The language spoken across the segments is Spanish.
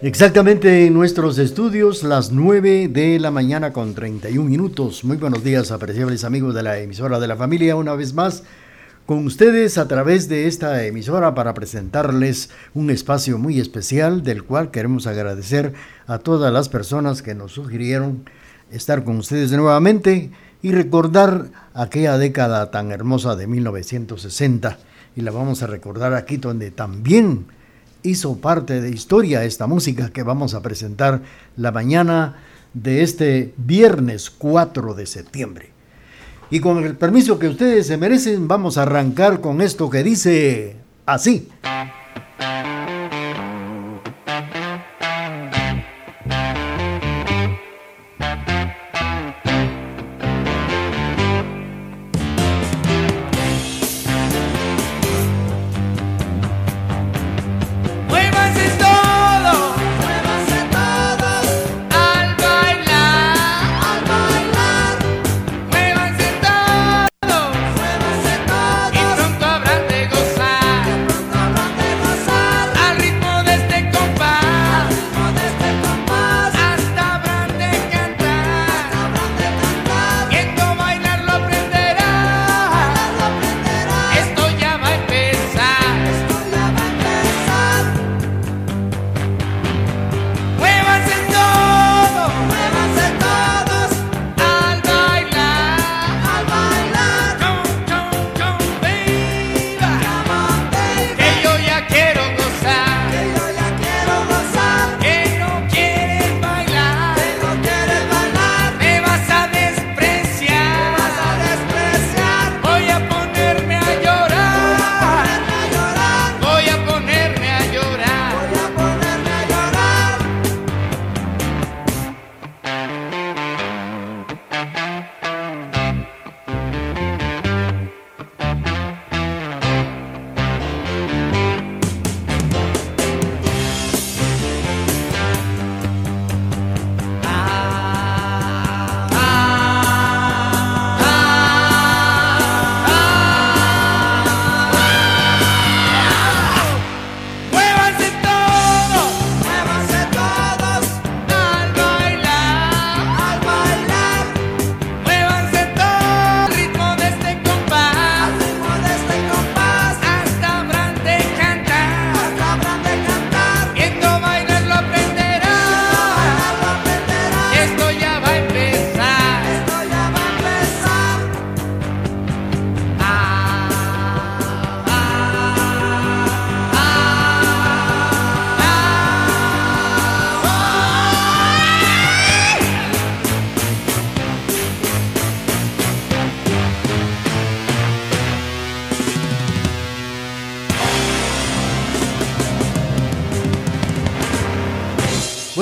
Exactamente en nuestros estudios, las 9 de la mañana con 31 minutos. Muy buenos días, apreciables amigos de la emisora de la familia, una vez más con ustedes a través de esta emisora para presentarles un espacio muy especial del cual queremos agradecer a todas las personas que nos sugirieron estar con ustedes nuevamente y recordar aquella década tan hermosa de 1960. Y la vamos a recordar aquí donde también hizo parte de historia esta música que vamos a presentar la mañana de este viernes 4 de septiembre. Y con el permiso que ustedes se merecen, vamos a arrancar con esto que dice así.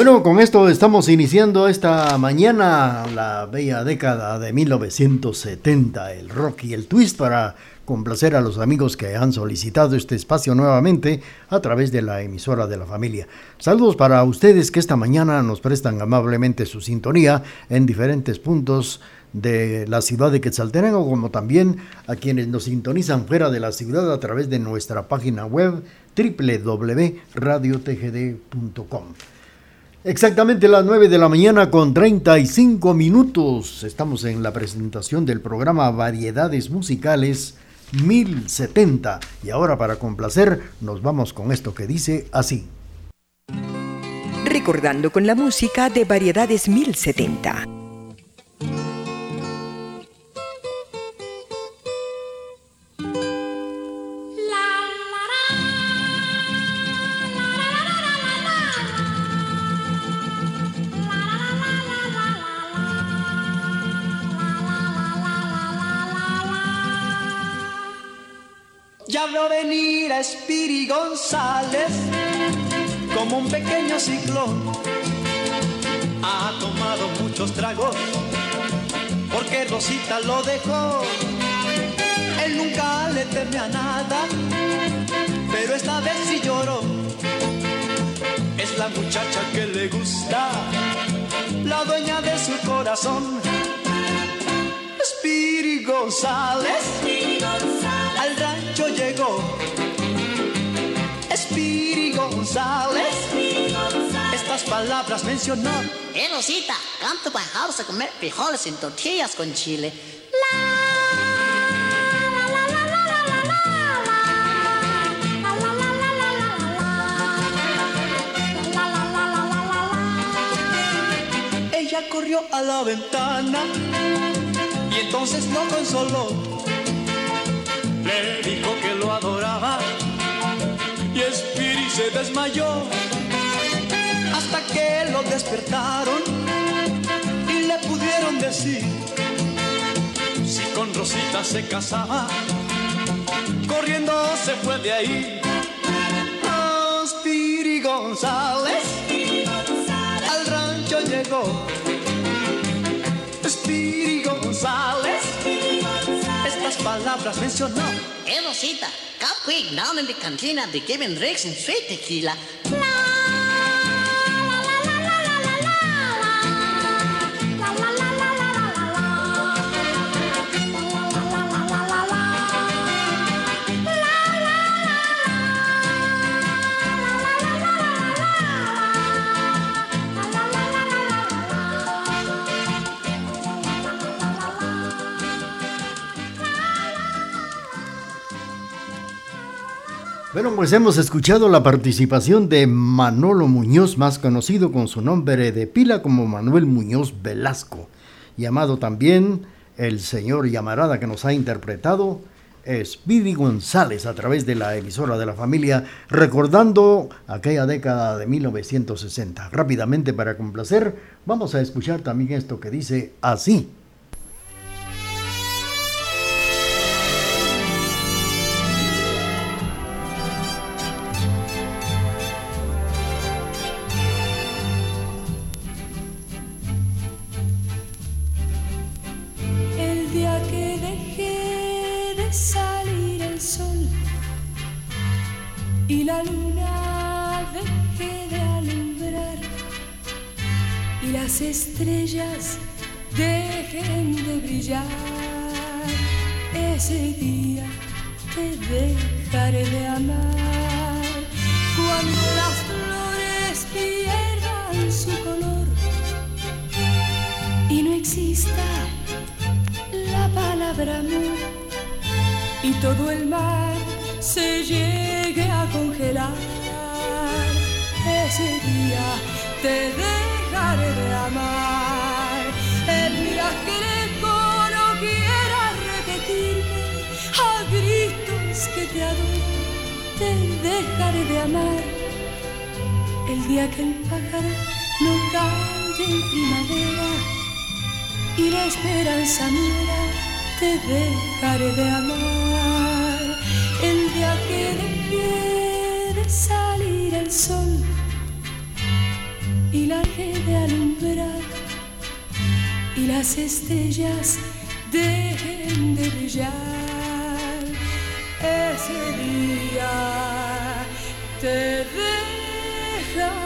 Bueno, con esto estamos iniciando esta mañana la bella década de 1970, el rock y el twist para complacer a los amigos que han solicitado este espacio nuevamente a través de la emisora de la familia. Saludos para ustedes que esta mañana nos prestan amablemente su sintonía en diferentes puntos de la ciudad de Quetzaltenango, como también a quienes nos sintonizan fuera de la ciudad a través de nuestra página web www.radiotgd.com. Exactamente las 9 de la mañana con 35 minutos. Estamos en la presentación del programa Variedades Musicales 1070. Y ahora para complacer nos vamos con esto que dice así. Recordando con la música de Variedades 1070. Venir a Spiri González como un pequeño ciclón. Ha tomado muchos tragos porque Rosita lo dejó. Él nunca le teme a nada, pero esta vez sí lloró. Es la muchacha que le gusta, la dueña de su corazón. Spiri González. González rancho llegó. Espiri González, estas palabras mencionó. Eh, Rosita, canto para a comer frijoles en tortillas con chile. Ella corrió a la ventana y entonces lo consoló. Le dijo que lo adoraba y Spirit se desmayó hasta que lo despertaron y le pudieron decir si con Rosita se casaba, corriendo se fue de ahí. Oh, González al rancho llegó. Spiri González palabras mencionó. Rosita, come quick down in the cantina, they giving drinks and sweet tequila. Bueno, pues hemos escuchado la participación de Manolo Muñoz, más conocido con su nombre de pila como Manuel Muñoz Velasco, llamado también el señor Llamarada que nos ha interpretado Speedy González a través de la emisora de la familia, recordando aquella década de 1960. Rápidamente para complacer, vamos a escuchar también esto que dice así. Ese día te dejaré de amar. Cuando las flores pierdan su color y no exista la palabra amor y todo el mar se llegue a congelar. Ese día te dejaré de amar. El día que que te adoro, te dejaré de amar. El día que el pájaro no cante en primavera y la esperanza muera, te dejaré de amar. El día que deje de salir el sol y la de alumbrar y las estrellas dejen de brillar. Ese día te deja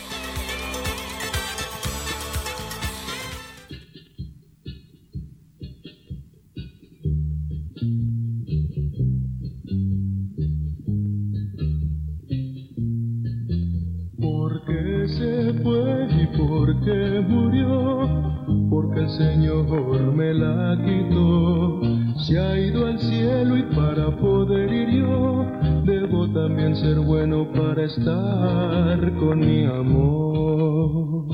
Con mi amor.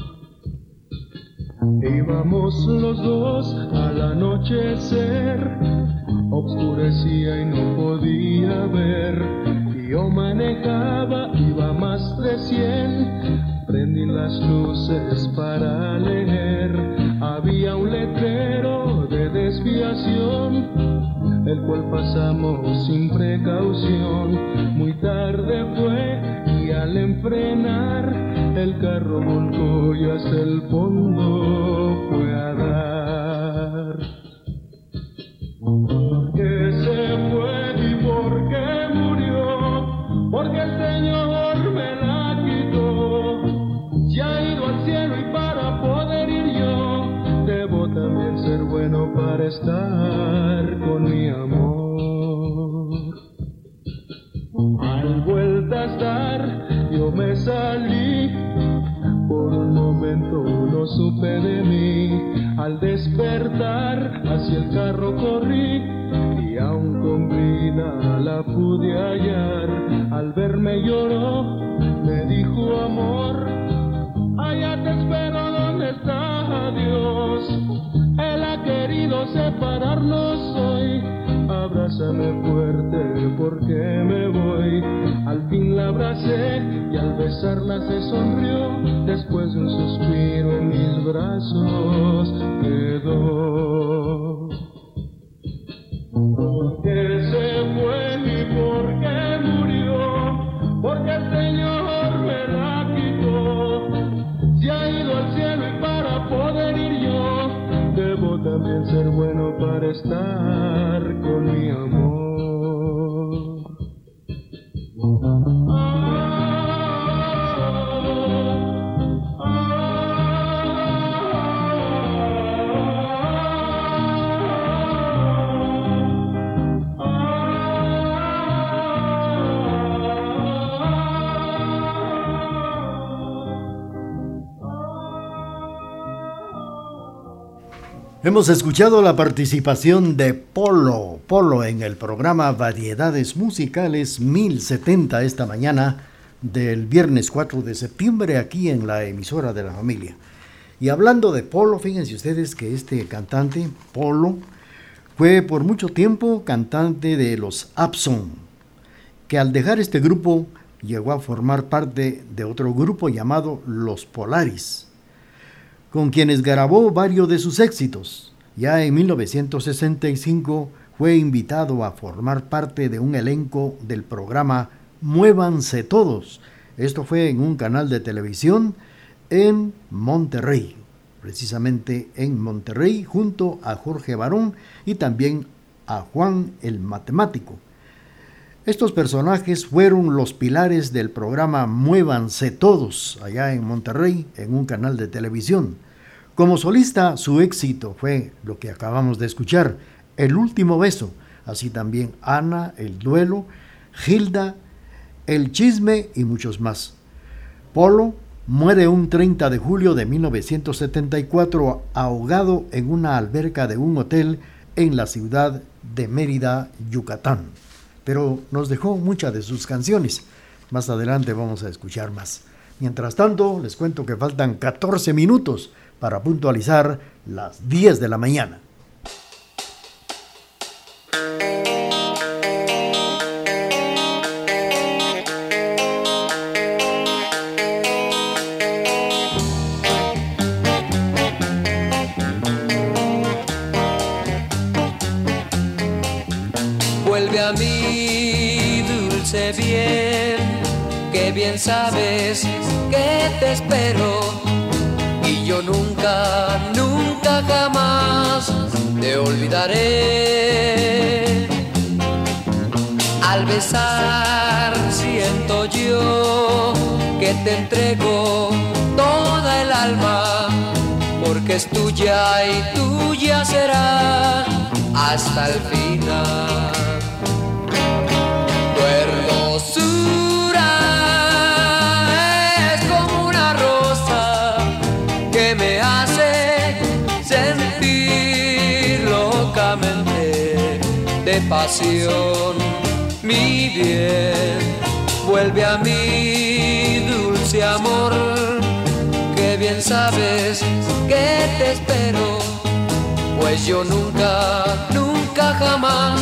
Íbamos los dos al anochecer, obscurecía y no podía ver. Yo manejaba, iba más de cien, prendí las luces para leer. Había un letrero de desvío cual pasamos carro Hemos escuchado la participación de Polo, Polo en el programa Variedades Musicales 1070 esta mañana del viernes 4 de septiembre aquí en la emisora de la familia. Y hablando de Polo, fíjense ustedes que este cantante, Polo, fue por mucho tiempo cantante de los Abson, que al dejar este grupo llegó a formar parte de otro grupo llamado Los Polaris con quienes grabó varios de sus éxitos. Ya en 1965 fue invitado a formar parte de un elenco del programa Muévanse Todos. Esto fue en un canal de televisión en Monterrey, precisamente en Monterrey, junto a Jorge Barón y también a Juan el Matemático. Estos personajes fueron los pilares del programa Muévanse Todos, allá en Monterrey, en un canal de televisión. Como solista, su éxito fue lo que acabamos de escuchar, El último beso, así también Ana, El duelo, Gilda, El chisme y muchos más. Polo muere un 30 de julio de 1974 ahogado en una alberca de un hotel en la ciudad de Mérida, Yucatán. Pero nos dejó muchas de sus canciones. Más adelante vamos a escuchar más. Mientras tanto, les cuento que faltan 14 minutos para puntualizar las 10 de la mañana. Sabes que te espero yo nunca, nunca jamás te olvidaré. Al besar siento yo que te entrego toda el alma, porque es tuya y tuya será hasta el final. Pasión. Mi bien, vuelve a mí, dulce amor, que bien sabes que te espero, pues yo nunca, nunca jamás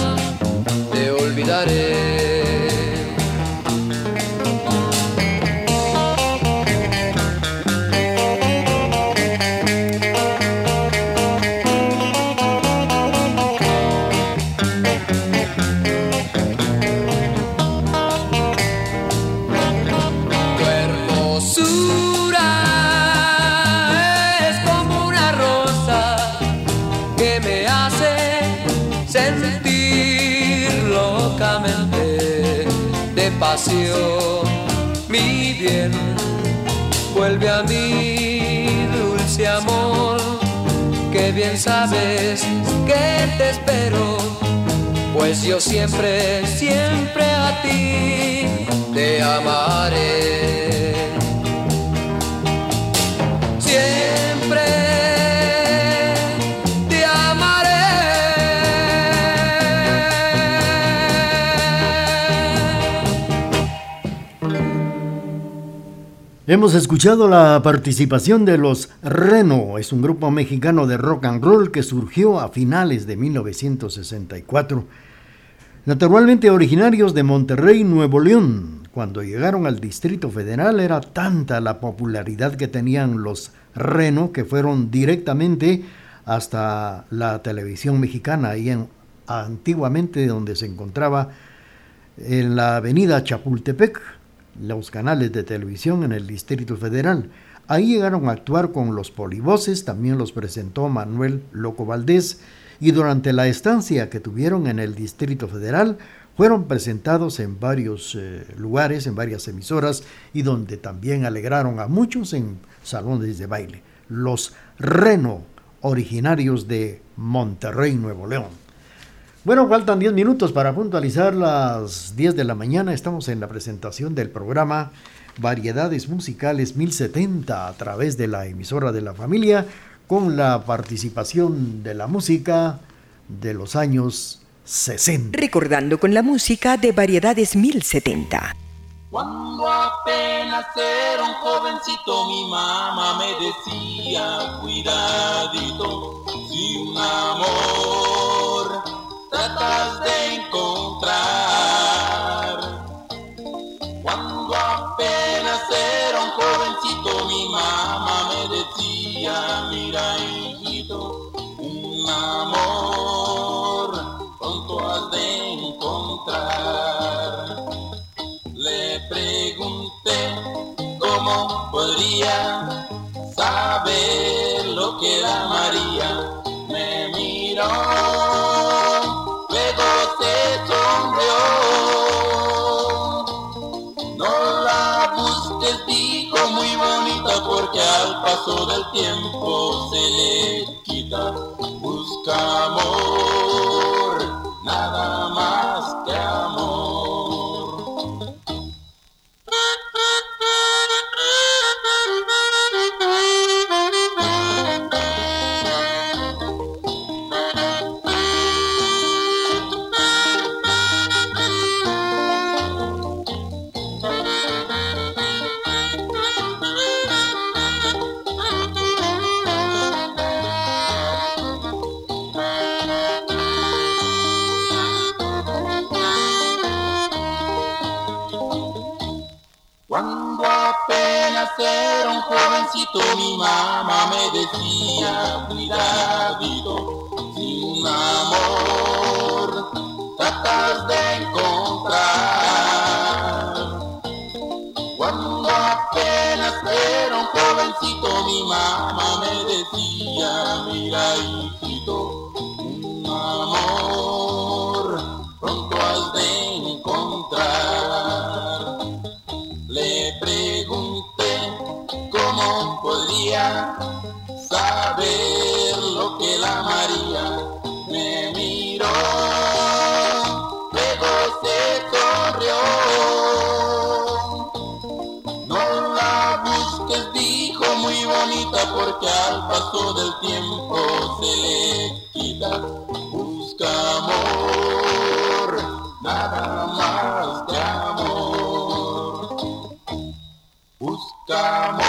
te olvidaré. Te espero, pues yo siempre, siempre a ti te amaré. Hemos escuchado la participación de los Reno, es un grupo mexicano de rock and roll que surgió a finales de 1964. Naturalmente originarios de Monterrey, Nuevo León, cuando llegaron al Distrito Federal era tanta la popularidad que tenían los Reno que fueron directamente hasta la televisión mexicana, ahí en, antiguamente donde se encontraba en la avenida Chapultepec, los canales de televisión en el Distrito Federal. Ahí llegaron a actuar con los polivoces, también los presentó Manuel Loco Valdés, y durante la estancia que tuvieron en el Distrito Federal fueron presentados en varios eh, lugares, en varias emisoras, y donde también alegraron a muchos en salones de baile. Los Reno, originarios de Monterrey, Nuevo León. Bueno, faltan 10 minutos para puntualizar las 10 de la mañana. Estamos en la presentación del programa Variedades Musicales 1070 a través de la emisora de la familia con la participación de la música de los años 60. Recordando con la música de Variedades 1070. Cuando apenas era un jovencito mi mamá me decía, cuidadito, si un amor tratas de encontrar. Cuando apenas era un jovencito, mi mamá me decía, mira hijito, un amor pronto has de encontrar. Le pregunté cómo podría saber lo que era María. Me miró paso muy bonita, porque al paso del tiempo se le quita. Busca amor, nada más que amor. Busca amor,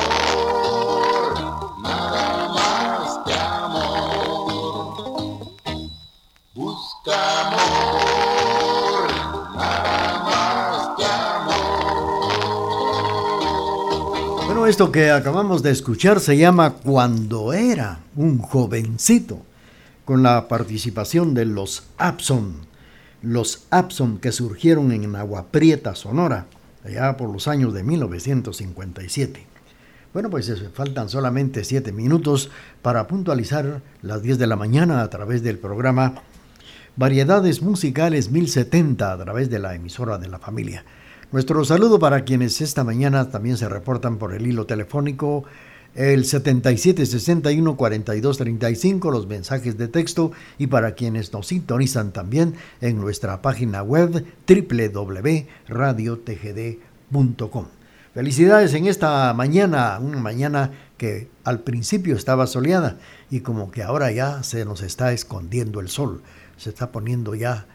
Esto que acabamos de escuchar se llama Cuando era un jovencito, con la participación de los Abson. Los Abson que surgieron en Agua Prieta, Sonora allá por los años de 1957. Bueno, pues faltan solamente siete minutos para puntualizar las 10 de la mañana a través del programa Variedades Musicales 1070 a través de la emisora de la familia. Nuestro saludo para quienes esta mañana también se reportan por el hilo telefónico, el 7761-4235, los mensajes de texto y para quienes nos sintonizan también en nuestra página web www.radiotgd.com. Felicidades en esta mañana, una mañana que al principio estaba soleada y como que ahora ya se nos está escondiendo el sol, se está poniendo ya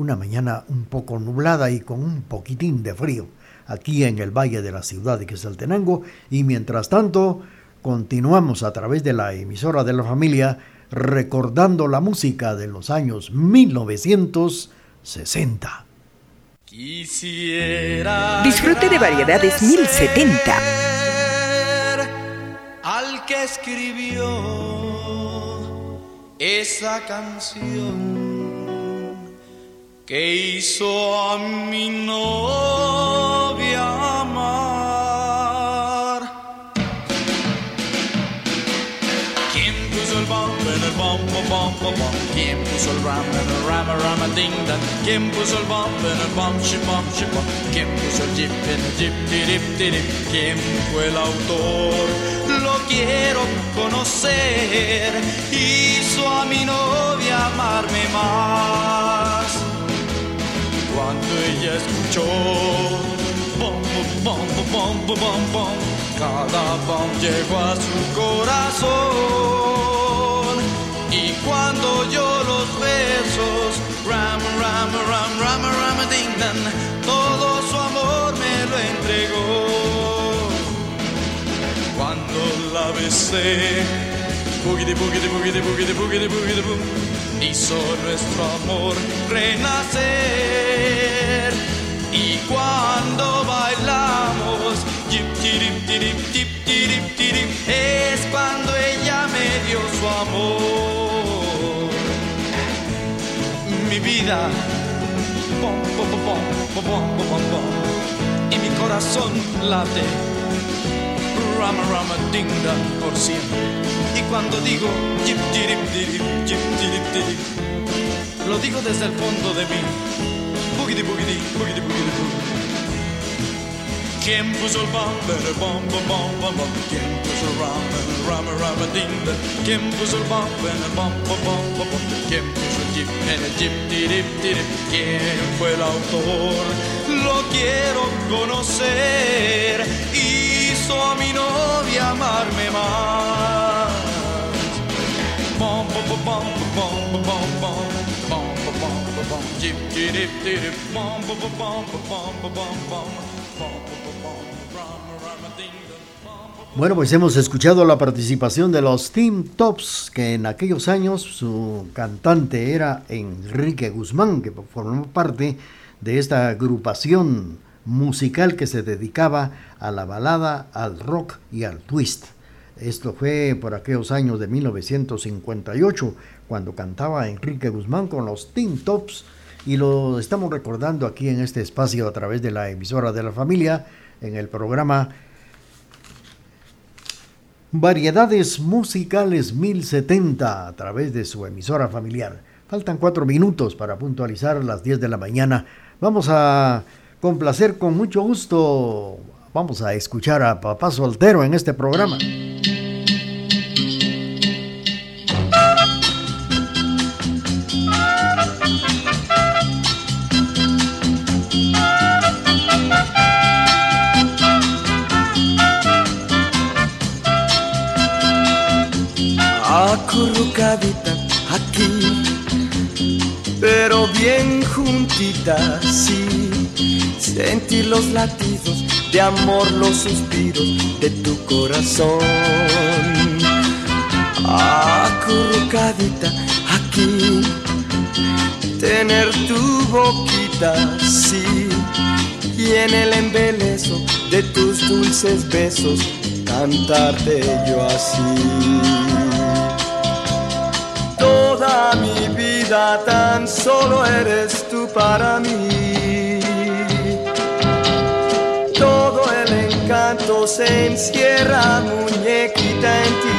una mañana un poco nublada y con un poquitín de frío aquí en el valle de la ciudad de Quesaltenango y mientras tanto continuamos a través de la emisora de la familia recordando la música de los años 1960. Quisiera Disfrute de variedades 1070. al que escribió esa canción que hizo a mi novia amar. ¿Quién puso el bombo en el bombo, bombo, bom? ¿Quién puso el ram en el rama, rama, ding? ¿Quién puso el bombo en el bom, shi, bom, shi, bom? ¿Quién puso el jeep en el jeep, dirip, dirip? ¿Quién fue el autor? Lo quiero conocer. Hizo a mi novia amarme más cuando ella escuchó bom, bom, bom, bom, bom, bom, cada bom llegó a su corazón y cuando yo los besos ram, ram, ram, ram, ram, ding, dan, todo su amor me lo entregó cuando la besé Boogity, boogity, boogity, boogity, boogity, boogity, boom. Hizo nuestro amor renacer. vida. Bom, bom, bom, bom, bom, bom, Y mi corazón late. Rama, rama, dinga, por siempre. Y cuando digo, jip, dirip, dirip, jip, dirip, dirip, lo digo desde el fondo de mí. Boogity boogity Boogity boogity bugidi. Kim puzzle bomb, better bomb, bomb, bomb, bomb, bomb. puso puzzle rum, rum, rum, ding, Kim puzzle bomb, better bomb, bomb, bomb, bomb, Kim puzzle en el? ¿Quién fue el autor? Lo quiero conocer. Hizo a mi novia amarme más. Bom bom bom bom bom bom bom Bueno, pues hemos escuchado la participación de los Team Tops, que en aquellos años su cantante era Enrique Guzmán, que formó parte de esta agrupación musical que se dedicaba a la balada, al rock y al twist. Esto fue por aquellos años de 1958, cuando cantaba Enrique Guzmán con los Team Tops, y lo estamos recordando aquí en este espacio a través de la emisora de la familia, en el programa Variedades Musicales 1070 a través de su emisora familiar. Faltan cuatro minutos para puntualizar las 10 de la mañana. Vamos a complacer con mucho gusto. Vamos a escuchar a Papá Soltero en este programa. Juntita, sí. Sentir los latidos de amor, los suspiros de tu corazón. Acurrucadita aquí, tener tu boquita, sí. Y en el embelezo de tus dulces besos, cantarte yo así toda mi vida tan solo eres tú para mí. Todo el encanto se encierra, muñequita en ti.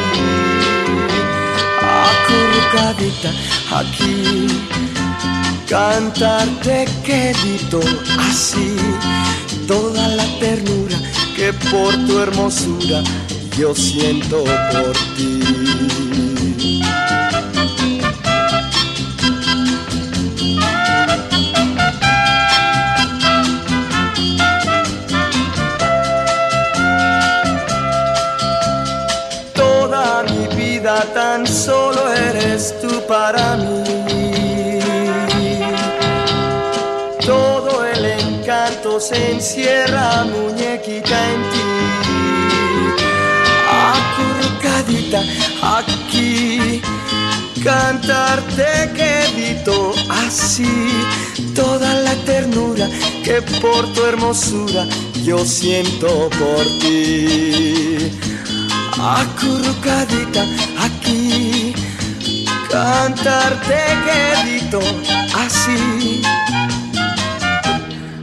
Acurrucadita aquí, cantarte quedito así. toda la ternura que por tu hermosura yo siento por ti. Tan solo eres tú para mí. Todo el encanto se encierra, muñequita, en ti. Acurrucadita aquí, cantarte quedito así. Toda la ternura que por tu hermosura yo siento por ti acurrucadita aquí, cantarte quedito así,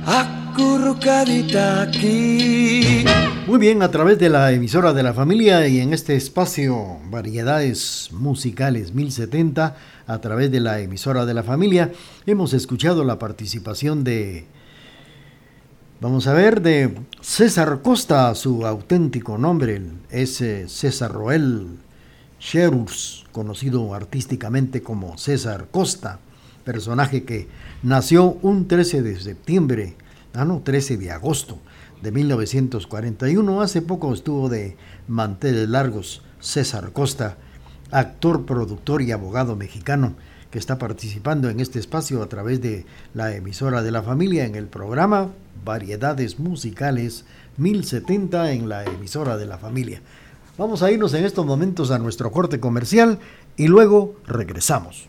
acurrucadita aquí. Muy bien, a través de la emisora de la familia y en este espacio Variedades Musicales 1070, a través de la emisora de la familia, hemos escuchado la participación de, vamos a ver, de César Costa, su auténtico nombre es César Roel Sherus, conocido artísticamente como César Costa, personaje que nació un 13 de septiembre, ah no, 13 de agosto de 1941. Hace poco estuvo de manteles largos César Costa, actor, productor y abogado mexicano que está participando en este espacio a través de la emisora de la familia en el programa Variedades Musicales 1070 en la emisora de la familia. Vamos a irnos en estos momentos a nuestro corte comercial y luego regresamos.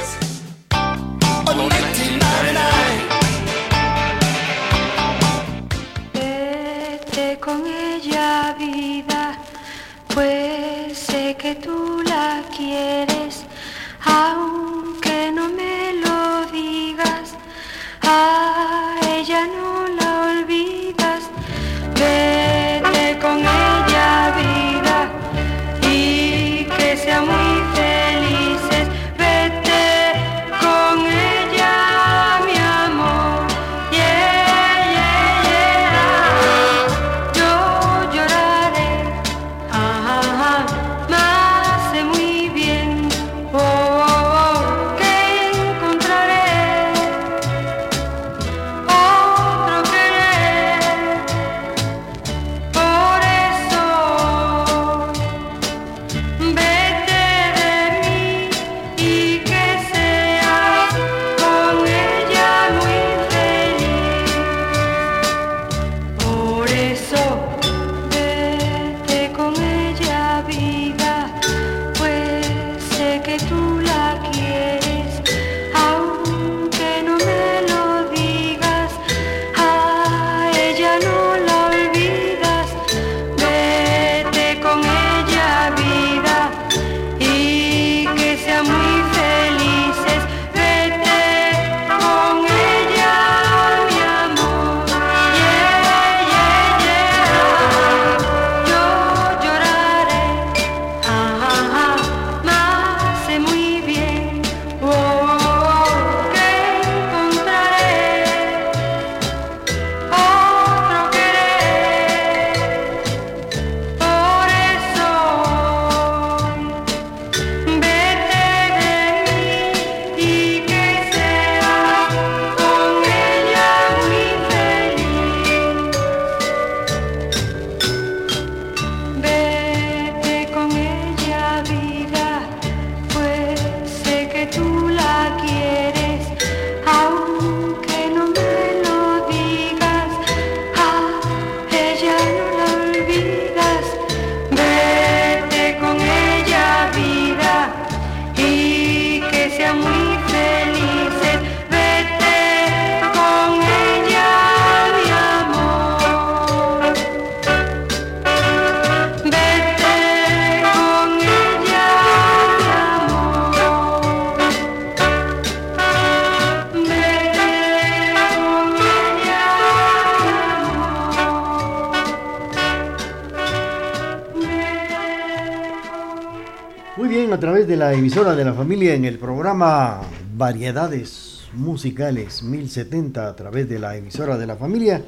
La emisora de la familia en el programa Variedades Musicales 1070 a través de la emisora de la familia,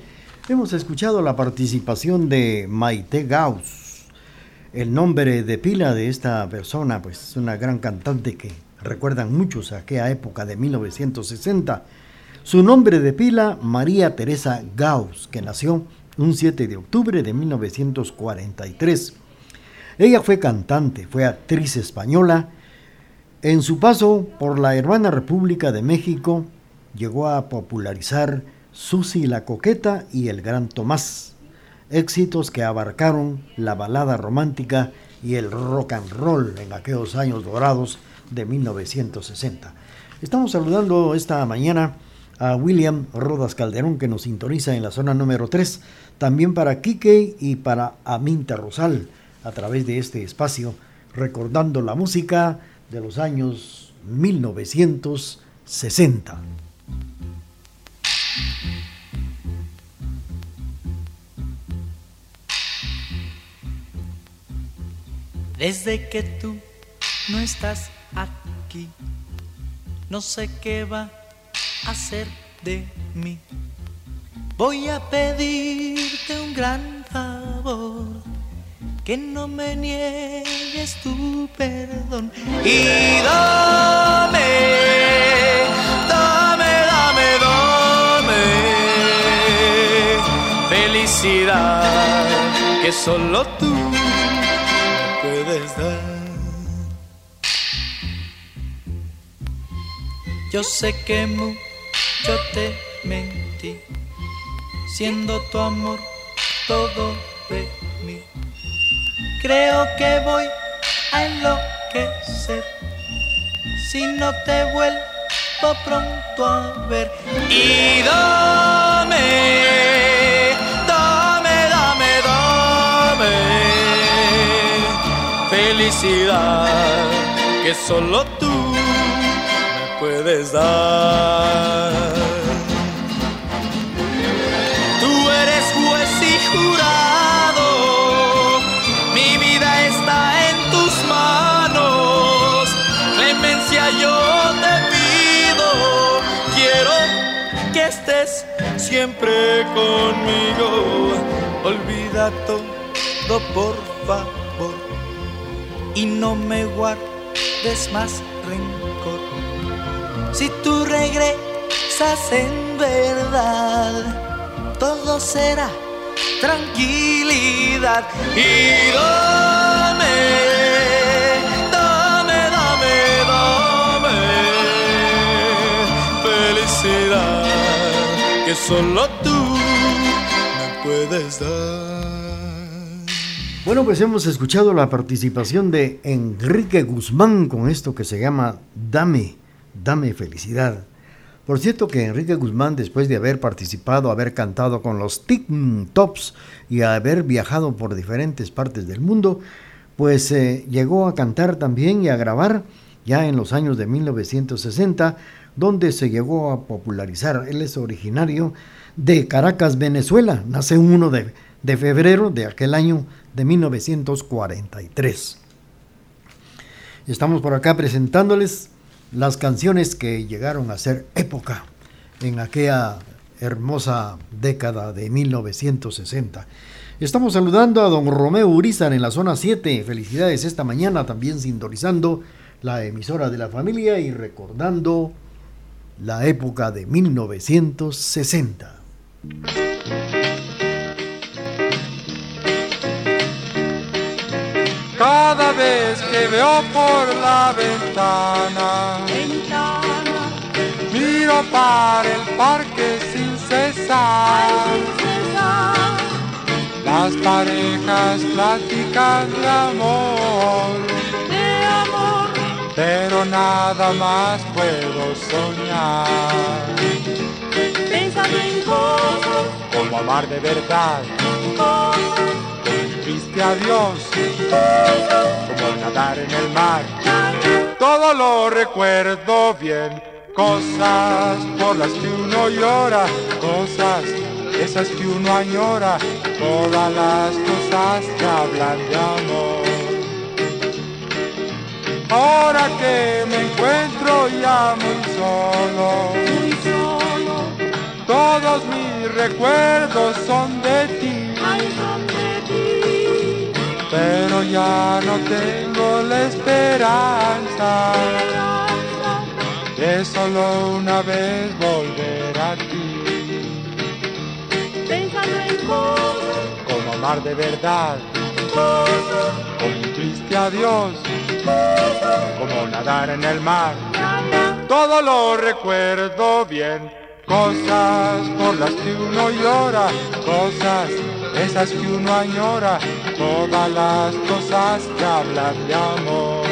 hemos escuchado la participación de Maite Gauss. El nombre de pila de esta persona, pues es una gran cantante que recuerdan muchos a aquella época de 1960. Su nombre de pila, María Teresa Gauss, que nació un 7 de octubre de 1943. Ella fue cantante, fue actriz española. En su paso por la hermana República de México, llegó a popularizar Susi la Coqueta y El Gran Tomás, éxitos que abarcaron la balada romántica y el rock and roll en aquellos años dorados de 1960. Estamos saludando esta mañana a William Rodas Calderón que nos sintoniza en la zona número 3, también para Quique y para Aminta Rosal a través de este espacio, recordando la música de los años 1960. Desde que tú no estás aquí, no sé qué va a hacer de mí. Voy a pedirte un gran favor, que no me niegues tu perdón. Y dame, dame, dame, dame felicidad que solo tú puedes dar. Yo sé que mucho te mentí, siendo tu amor todo de mí. Creo que voy a enloquecer si no te vuelvo pronto a ver. Y dame, dame, dame, dame felicidad que solo tú me puedes dar. Siempre conmigo. Olvida todo, por favor, y no me guardes más rencor. Si tú regresas en verdad, todo será tranquilidad. Y dame, solo tú me puedes dar. Bueno, pues hemos escuchado la participación de Enrique Guzmán con esto que se llama Dame, dame felicidad. Por cierto que Enrique Guzmán, después de haber participado, haber cantado con los Tic Tops y haber viajado por diferentes partes del mundo, pues eh, llegó a cantar también y a grabar ya en los años de 1960, donde se llegó a popularizar. Él es originario de Caracas, Venezuela. Nace un 1 de, de febrero de aquel año de 1943. Estamos por acá presentándoles las canciones que llegaron a ser época en aquella hermosa década de 1960. Estamos saludando a don Romeo Urizar en la zona 7. Felicidades esta mañana también sintonizando la emisora de la familia y recordando la época de 1960. Cada vez que veo por la ventana, miro para el parque sin cesar. Las parejas platican de amor, pero nada más puedo soñar. pensando en cosas, Como amar de verdad, cosas, viste a Dios, como nadar en el mar. Todo lo recuerdo bien, cosas por las que uno llora, cosas esas que uno añora, todas las cosas que hablan de amor. Ahora que me encuentro ya muy solo, muy solo, todos mis recuerdos son de ti. son de ti. Pero ya no tengo la esperanza. De solo una vez volver a ti. Pensando en cosas como amar de verdad, como un triste adiós, como nadar en el mar. Todo lo recuerdo bien, cosas por las que uno llora, cosas esas que uno añora, todas las cosas que hablan de amor.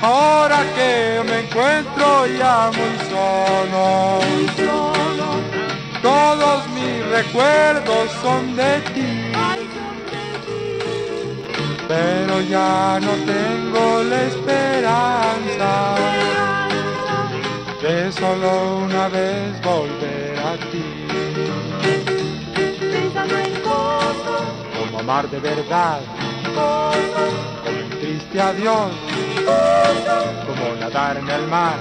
Ahora que me encuentro ya muy solo, muy solo, todos mis recuerdos son de ti. Pero ya no tengo la esperanza de solo una vez volver a ti. Como amar de verdad, como un triste adiós, como nadar en el mar.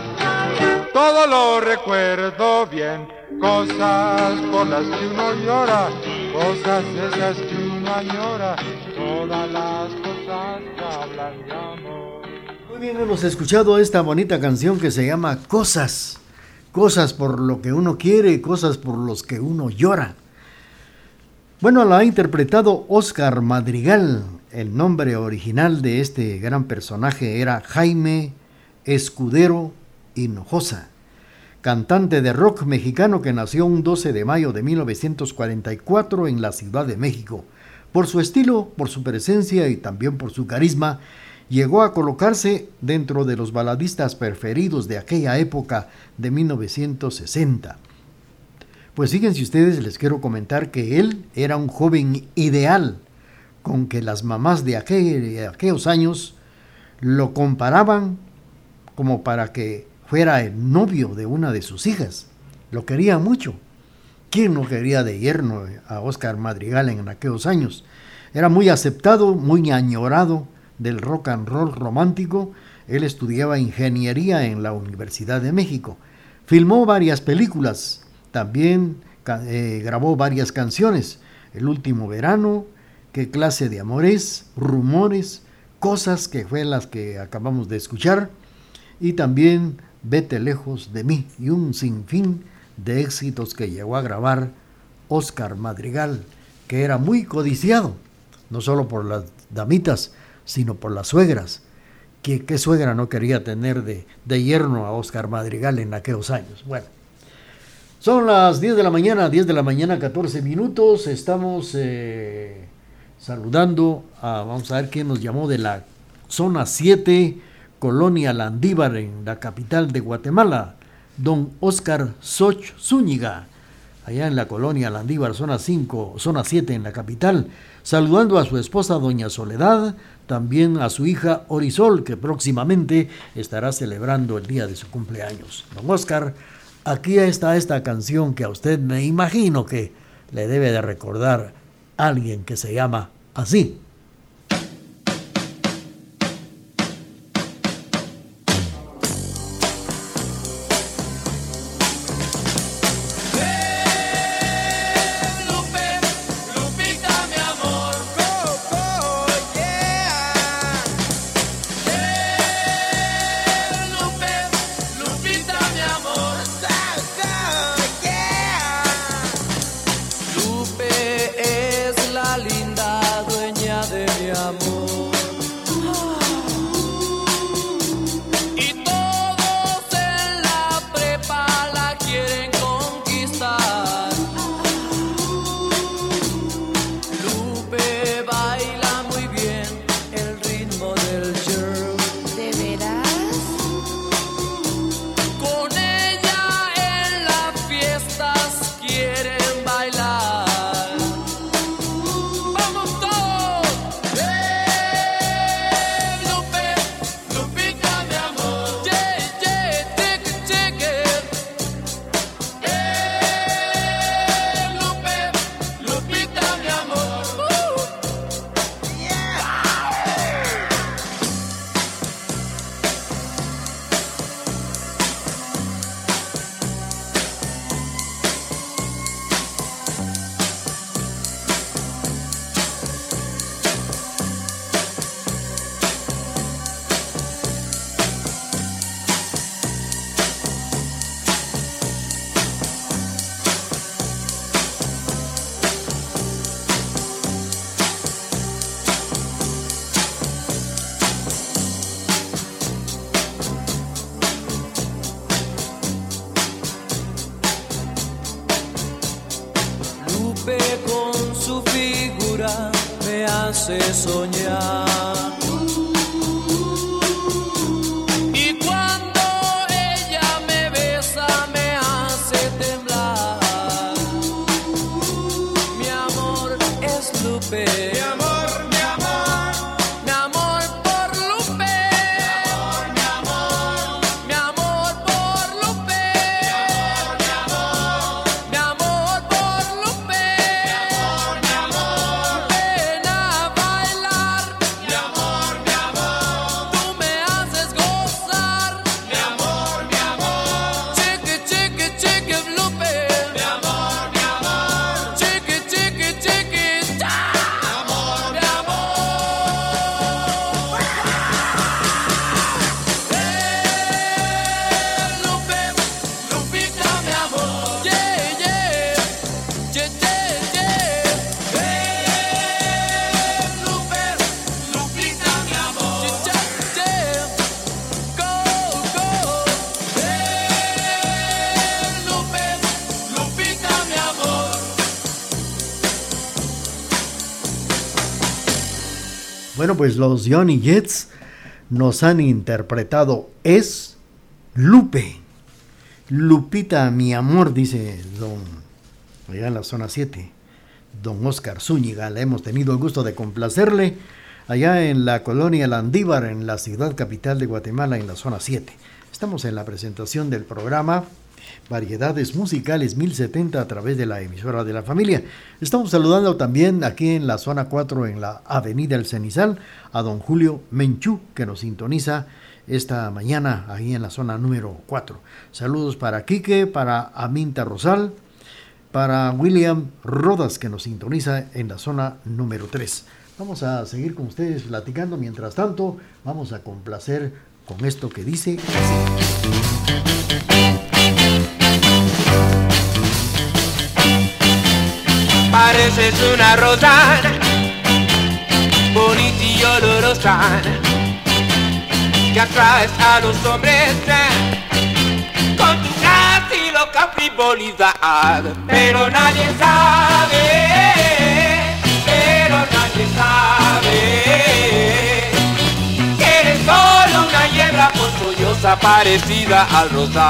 Todo lo recuerdo bien, cosas por las que uno llora, cosas esas que uno Muy bien, hemos escuchado esta bonita canción que se llama Cosas. Cosas por lo que uno quiere, cosas por los que uno llora. Bueno, la ha interpretado Oscar Madrigal. El nombre original de este gran personaje era Jaime Escudero Hinojosa, cantante de rock mexicano que nació un 12 de mayo de 1944 en la Ciudad de México. Por su estilo, por su presencia y también por su carisma, llegó a colocarse dentro de los baladistas preferidos de aquella época de 1960. Pues fíjense ustedes, les quiero comentar que él era un joven ideal, con que las mamás de, aquel- de aquellos años lo comparaban como para que fuera el novio de una de sus hijas. Lo quería mucho. ¿Quién no quería de yerno a Oscar Madrigal en aquellos años? Era muy aceptado, muy añorado del rock and roll romántico. Él estudiaba ingeniería en la Universidad de México. Filmó varias películas, también eh, grabó varias canciones. El último verano, qué clase de amores, rumores, cosas que fue las que acabamos de escuchar. Y también Vete lejos de mí y un sinfín de éxitos que llegó a grabar Oscar Madrigal, que era muy codiciado, no solo por las damitas, sino por las suegras. ¿Qué, qué suegra no quería tener de, de yerno a Oscar Madrigal en aquellos años? Bueno, son las 10 de la mañana, 10 de la mañana, 14 minutos. Estamos eh, saludando a, vamos a ver quién nos llamó de la zona 7, Colonia Landívar, en la capital de Guatemala, don Oscar Soch Zúñiga, allá en la Colonia Landívar, zona 5, zona 7 en la capital, saludando a su esposa doña Soledad, también a su hija Orisol, que próximamente estará celebrando el día de su cumpleaños. Don Oscar, aquí está esta canción que a usted me imagino que le debe de recordar alguien que se llama así. Pues los Johnny Jets nos han interpretado Es Lupe. Lupita, mi amor, dice don, allá en la zona 7, don Oscar Zúñiga. Le hemos tenido el gusto de complacerle allá en la colonia Landívar, en la ciudad capital de Guatemala, en la zona 7. Estamos en la presentación del programa Variedades Musicales 1070 a través de la emisora de la familia. Estamos saludando también aquí en la zona 4, en la avenida El Cenizal, a don Julio Menchú, que nos sintoniza esta mañana ahí en la zona número 4. Saludos para Quique, para Aminta Rosal, para William Rodas, que nos sintoniza en la zona número 3. Vamos a seguir con ustedes platicando. Mientras tanto, vamos a complacer con esto que dice Pareces una rosana, bonita y olorosa, que atraes a los hombres eh, con tu y loca frivolidad. Pero nadie sabe, pero nadie sabe que eres solo una hierba ponzoñosa parecida al rosal.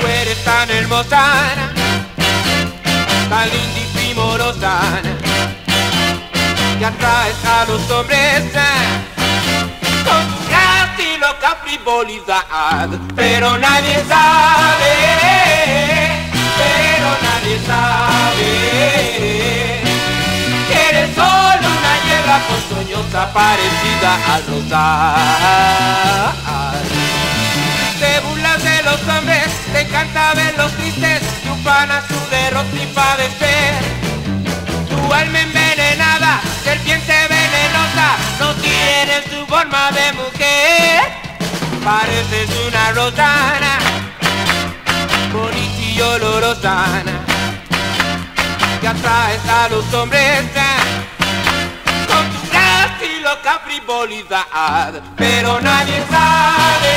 Tú eres tan hermosa, tan linda y primorosa, que atraes a los hombres eh, con tu gracia loca frivolidad. Pero nadie sabe, pero nadie sabe que eres solo una hierba ponzoñosa parecida al rosal. Te burlas de los hombres, te encanta verlos tristes, pana su derrota y padecer. Tu alma envenenada, serpiente venenosa, no tienes tu forma de mujer. Pareces una rosana, bonita y olorosana, que atraes a los hombres con tu y loca frivolidad. Pero nadie sabe,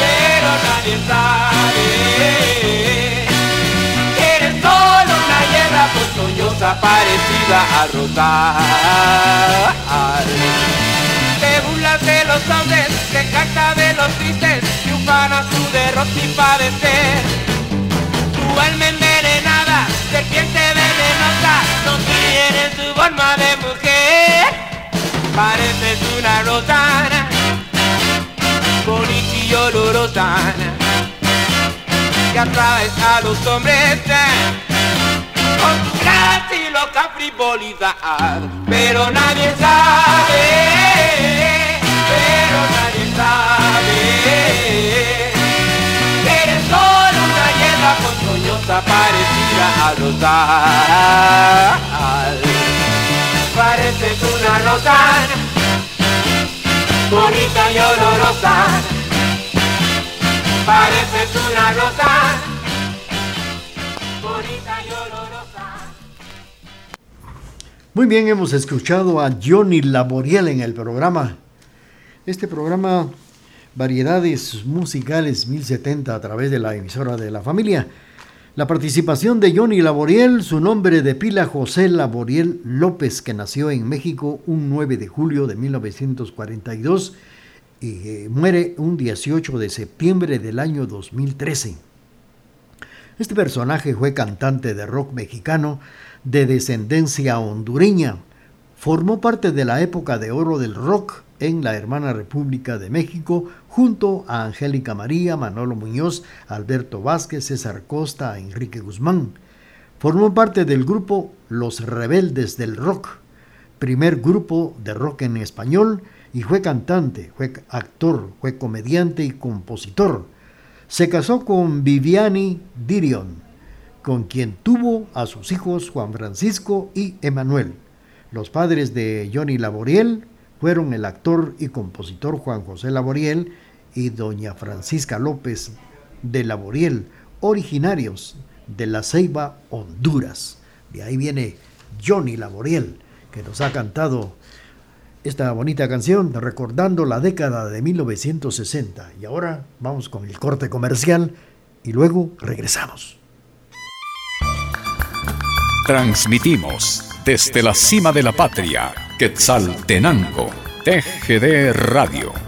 pero nadie sabe ponzoñosa parecida al rosal. Te burlas de los hombres, te encanta de los tristes, triunfan su derrota y padecer. Tu alma envenenada, serpiente venenosa, no tienes tu forma de mujer. Pareces una rosana, bonita y olorosana, que atraes a los hombres eh, loca frivolidad. Pero nadie sabe, pero nadie sabe eres solo una hierba ponzoñosa parecida al rosal. Pareces una rosana, bonita y olorosa. Pareces una rosana, Muy bien, hemos escuchado a Johnny Laboriel en el programa. Este programa, Variedades Musicales 1070 a través de la emisora de la familia. La participación de Johnny Laboriel, su nombre de pila José Laboriel López, que nació en México un 9 de julio de 1942 y eh, muere un 18 de septiembre del año 2013. Este personaje fue cantante de rock mexicano de descendencia hondureña. Formó parte de la época de oro del rock en la hermana República de México junto a Angélica María, Manolo Muñoz, Alberto Vázquez, César Costa, Enrique Guzmán. Formó parte del grupo Los Rebeldes del Rock, primer grupo de rock en español, y fue cantante, fue actor, fue comediante y compositor. Se casó con Viviani Dirion, con quien tuvo a sus hijos Juan Francisco y Emanuel. Los padres de Johnny Laboriel fueron el actor y compositor Juan José Laboriel y doña Francisca López de Laboriel, originarios de La Ceiba, Honduras. De ahí viene Johnny Laboriel, que nos ha cantado esta bonita canción recordando la década de 1960. Y ahora vamos con el corte comercial y luego regresamos. Transmitimos desde la cima de la patria, Quetzaltenango, TGD Radio